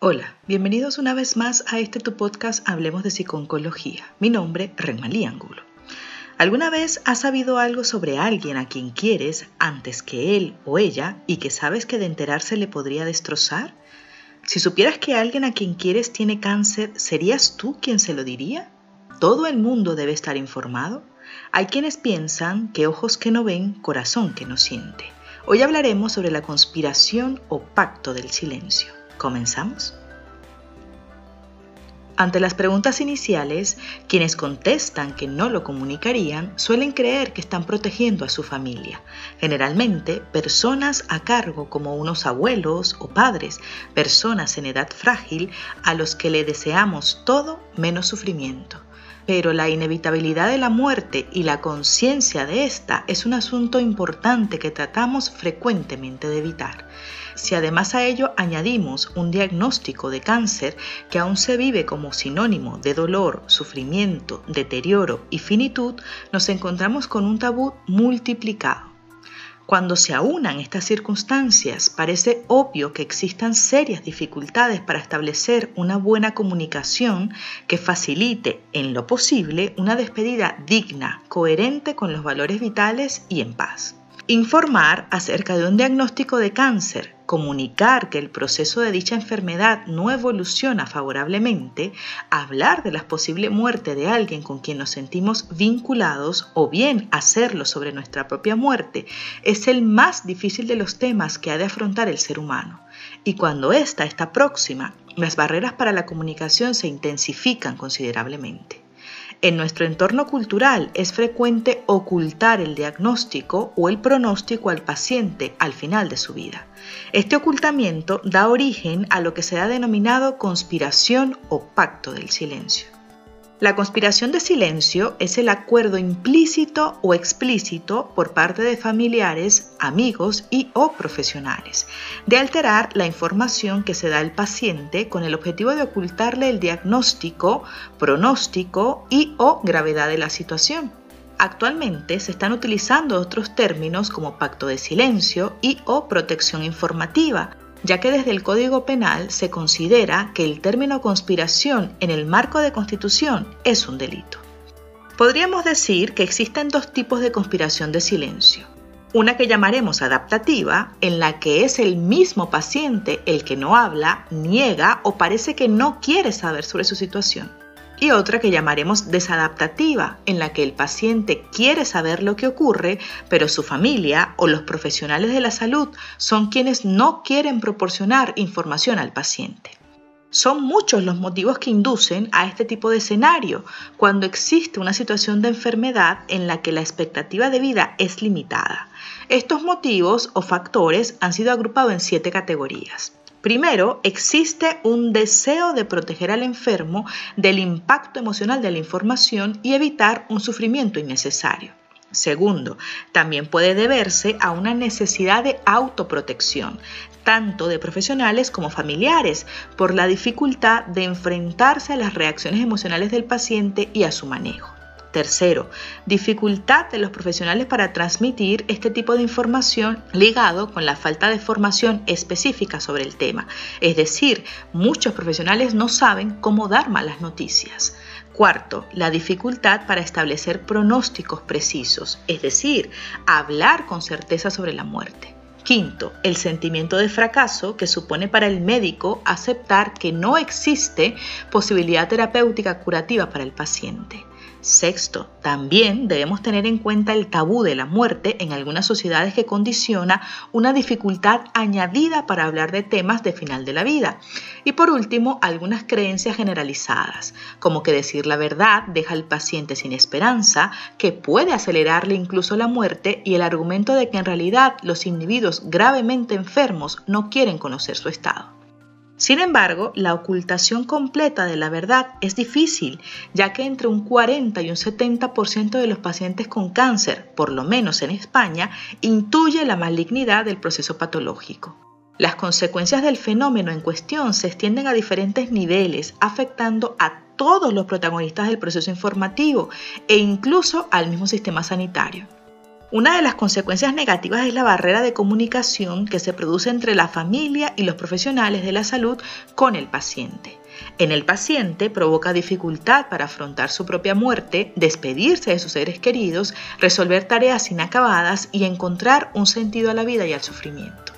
Hola, bienvenidos una vez más a este tu podcast Hablemos de Psiconcología. Mi nombre, Renmalí Angulo. ¿Alguna vez has sabido algo sobre alguien a quien quieres antes que él o ella y que sabes que de enterarse le podría destrozar? Si supieras que alguien a quien quieres tiene cáncer, ¿serías tú quien se lo diría? ¿Todo el mundo debe estar informado? Hay quienes piensan que ojos que no ven, corazón que no siente. Hoy hablaremos sobre la conspiración o pacto del silencio. ¿Comenzamos? Ante las preguntas iniciales, quienes contestan que no lo comunicarían suelen creer que están protegiendo a su familia, generalmente personas a cargo como unos abuelos o padres, personas en edad frágil a los que le deseamos todo menos sufrimiento pero la inevitabilidad de la muerte y la conciencia de esta es un asunto importante que tratamos frecuentemente de evitar. Si además a ello añadimos un diagnóstico de cáncer que aún se vive como sinónimo de dolor, sufrimiento, deterioro y finitud, nos encontramos con un tabú multiplicado. Cuando se aunan estas circunstancias, parece obvio que existan serias dificultades para establecer una buena comunicación que facilite, en lo posible, una despedida digna, coherente con los valores vitales y en paz. Informar acerca de un diagnóstico de cáncer comunicar que el proceso de dicha enfermedad no evoluciona favorablemente, hablar de la posible muerte de alguien con quien nos sentimos vinculados o bien hacerlo sobre nuestra propia muerte es el más difícil de los temas que ha de afrontar el ser humano. Y cuando ésta está próxima, las barreras para la comunicación se intensifican considerablemente. En nuestro entorno cultural es frecuente ocultar el diagnóstico o el pronóstico al paciente al final de su vida. Este ocultamiento da origen a lo que se ha denominado conspiración o pacto del silencio. La conspiración de silencio es el acuerdo implícito o explícito por parte de familiares, amigos y o profesionales de alterar la información que se da al paciente con el objetivo de ocultarle el diagnóstico, pronóstico y o gravedad de la situación. Actualmente se están utilizando otros términos como pacto de silencio y o protección informativa ya que desde el Código Penal se considera que el término conspiración en el marco de constitución es un delito. Podríamos decir que existen dos tipos de conspiración de silencio. Una que llamaremos adaptativa, en la que es el mismo paciente el que no habla, niega o parece que no quiere saber sobre su situación y otra que llamaremos desadaptativa, en la que el paciente quiere saber lo que ocurre, pero su familia o los profesionales de la salud son quienes no quieren proporcionar información al paciente. Son muchos los motivos que inducen a este tipo de escenario cuando existe una situación de enfermedad en la que la expectativa de vida es limitada. Estos motivos o factores han sido agrupados en siete categorías. Primero, existe un deseo de proteger al enfermo del impacto emocional de la información y evitar un sufrimiento innecesario. Segundo, también puede deberse a una necesidad de autoprotección, tanto de profesionales como familiares, por la dificultad de enfrentarse a las reacciones emocionales del paciente y a su manejo. Tercero, dificultad de los profesionales para transmitir este tipo de información ligado con la falta de formación específica sobre el tema. Es decir, muchos profesionales no saben cómo dar malas noticias. Cuarto, la dificultad para establecer pronósticos precisos, es decir, hablar con certeza sobre la muerte. Quinto, el sentimiento de fracaso que supone para el médico aceptar que no existe posibilidad terapéutica curativa para el paciente. Sexto, también debemos tener en cuenta el tabú de la muerte en algunas sociedades que condiciona una dificultad añadida para hablar de temas de final de la vida. Y por último, algunas creencias generalizadas, como que decir la verdad deja al paciente sin esperanza, que puede acelerarle incluso la muerte y el argumento de que en realidad los individuos gravemente enfermos no quieren conocer su estado. Sin embargo, la ocultación completa de la verdad es difícil, ya que entre un 40 y un 70% de los pacientes con cáncer, por lo menos en España, intuye la malignidad del proceso patológico. Las consecuencias del fenómeno en cuestión se extienden a diferentes niveles, afectando a todos los protagonistas del proceso informativo e incluso al mismo sistema sanitario. Una de las consecuencias negativas es la barrera de comunicación que se produce entre la familia y los profesionales de la salud con el paciente. En el paciente provoca dificultad para afrontar su propia muerte, despedirse de sus seres queridos, resolver tareas inacabadas y encontrar un sentido a la vida y al sufrimiento.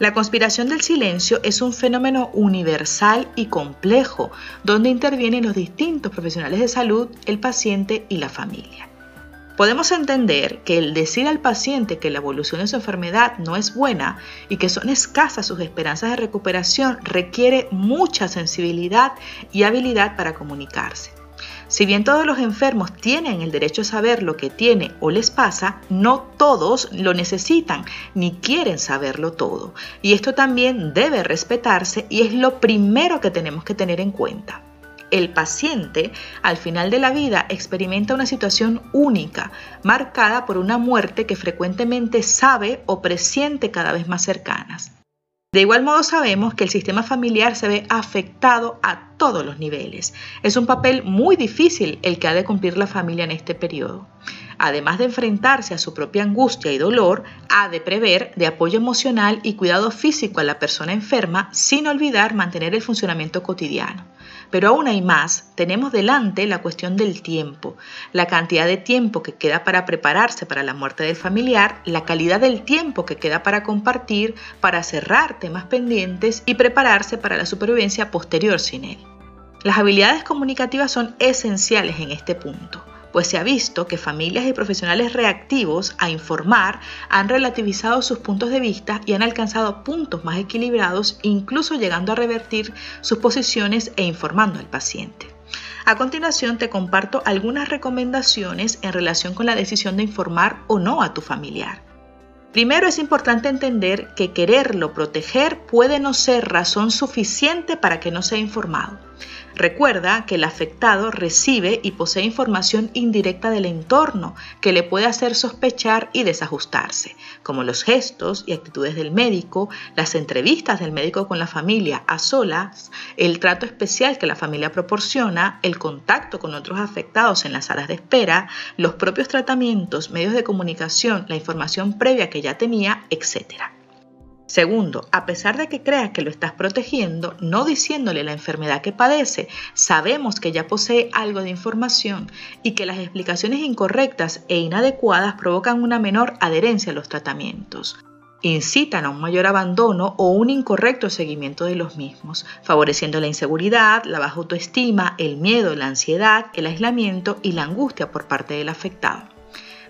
La conspiración del silencio es un fenómeno universal y complejo, donde intervienen los distintos profesionales de salud, el paciente y la familia. Podemos entender que el decir al paciente que la evolución de su enfermedad no es buena y que son escasas sus esperanzas de recuperación requiere mucha sensibilidad y habilidad para comunicarse. Si bien todos los enfermos tienen el derecho a saber lo que tiene o les pasa, no todos lo necesitan ni quieren saberlo todo. Y esto también debe respetarse y es lo primero que tenemos que tener en cuenta el paciente al final de la vida experimenta una situación única, marcada por una muerte que frecuentemente sabe o presiente cada vez más cercanas. De igual modo sabemos que el sistema familiar se ve afectado a todos los niveles. Es un papel muy difícil el que ha de cumplir la familia en este periodo. Además de enfrentarse a su propia angustia y dolor, ha de prever de apoyo emocional y cuidado físico a la persona enferma sin olvidar mantener el funcionamiento cotidiano. Pero aún hay más, tenemos delante la cuestión del tiempo, la cantidad de tiempo que queda para prepararse para la muerte del familiar, la calidad del tiempo que queda para compartir, para cerrar temas pendientes y prepararse para la supervivencia posterior sin él. Las habilidades comunicativas son esenciales en este punto pues se ha visto que familias y profesionales reactivos a informar han relativizado sus puntos de vista y han alcanzado puntos más equilibrados, incluso llegando a revertir sus posiciones e informando al paciente. A continuación te comparto algunas recomendaciones en relación con la decisión de informar o no a tu familiar. Primero es importante entender que quererlo proteger puede no ser razón suficiente para que no sea informado. Recuerda que el afectado recibe y posee información indirecta del entorno que le puede hacer sospechar y desajustarse, como los gestos y actitudes del médico, las entrevistas del médico con la familia a solas, el trato especial que la familia proporciona, el contacto con otros afectados en las salas de espera, los propios tratamientos, medios de comunicación, la información previa que ya tenía, etc. Segundo, a pesar de que creas que lo estás protegiendo, no diciéndole la enfermedad que padece, sabemos que ya posee algo de información y que las explicaciones incorrectas e inadecuadas provocan una menor adherencia a los tratamientos. Incitan a un mayor abandono o un incorrecto seguimiento de los mismos, favoreciendo la inseguridad, la baja autoestima, el miedo, la ansiedad, el aislamiento y la angustia por parte del afectado.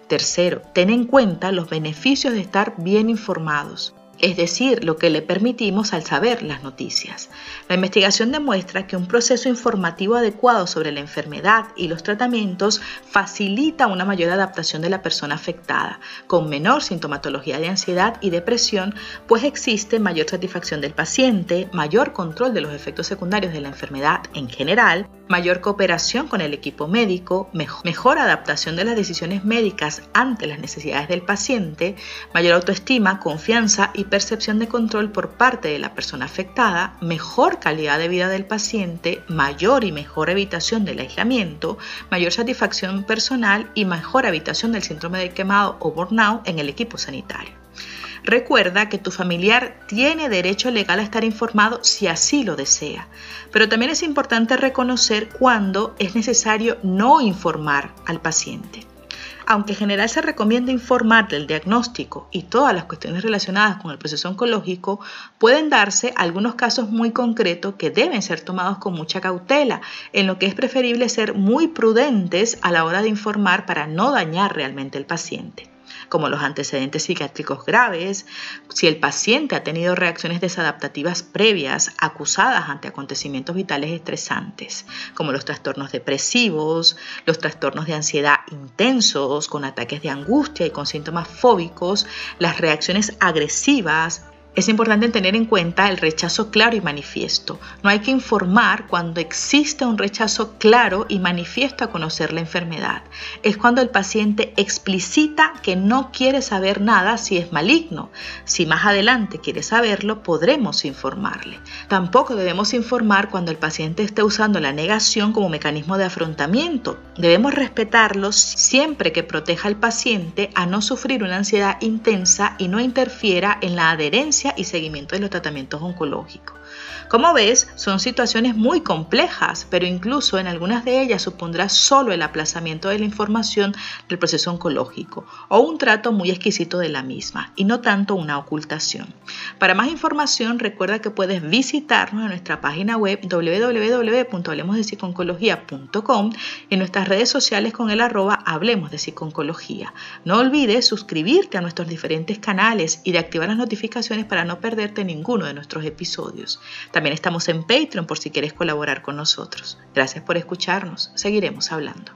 Tercero, ten en cuenta los beneficios de estar bien informados es decir, lo que le permitimos al saber las noticias. La investigación demuestra que un proceso informativo adecuado sobre la enfermedad y los tratamientos facilita una mayor adaptación de la persona afectada, con menor sintomatología de ansiedad y depresión, pues existe mayor satisfacción del paciente, mayor control de los efectos secundarios de la enfermedad en general, mayor cooperación con el equipo médico, mejor, adaptación de las decisiones médicas ante las necesidades del paciente, mayor autoestima, confianza y percepción de control por parte de la persona afectada, mejor calidad de vida del paciente, mayor y mejor evitación del aislamiento, mayor satisfacción personal y mejor evitación del síndrome de quemado o burnout en el equipo sanitario. Recuerda que tu familiar tiene derecho legal a estar informado si así lo desea, pero también es importante reconocer cuándo es necesario no informar al paciente aunque en general se recomienda informar del diagnóstico y todas las cuestiones relacionadas con el proceso oncológico, pueden darse algunos casos muy concretos que deben ser tomados con mucha cautela, en lo que es preferible ser muy prudentes a la hora de informar para no dañar realmente al paciente como los antecedentes psiquiátricos graves, si el paciente ha tenido reacciones desadaptativas previas acusadas ante acontecimientos vitales estresantes, como los trastornos depresivos, los trastornos de ansiedad intensos, con ataques de angustia y con síntomas fóbicos, las reacciones agresivas, Es importante tener en cuenta el rechazo claro y manifiesto. No hay que informar cuando existe un rechazo claro y manifiesto a conocer la enfermedad. Es cuando el paciente explicita que no quiere saber nada si es maligno. Si más adelante quiere saberlo, podremos informarle. Tampoco debemos informar cuando el paciente esté usando la negación como mecanismo de afrontamiento. Debemos respetarlos siempre que proteja al paciente a no sufrir una ansiedad intensa y no interfiera en la adherencia y seguimiento de los tratamientos oncológicos. Como ves, son situaciones muy complejas, pero incluso en algunas de ellas supondrá solo el aplazamiento de la información del proceso oncológico o un trato muy exquisito de la misma y no tanto una ocultación. Para más información, recuerda que puedes visitarnos en nuestra página web www.hablemosdepsiconcología.com y en nuestras redes sociales con el arroba Hablemos de Psiconcología. No olvides suscribirte a nuestros diferentes canales y de activar las notificaciones para no perderte ninguno de nuestros episodios. También estamos en Patreon por si quieres colaborar con nosotros. Gracias por escucharnos. Seguiremos hablando.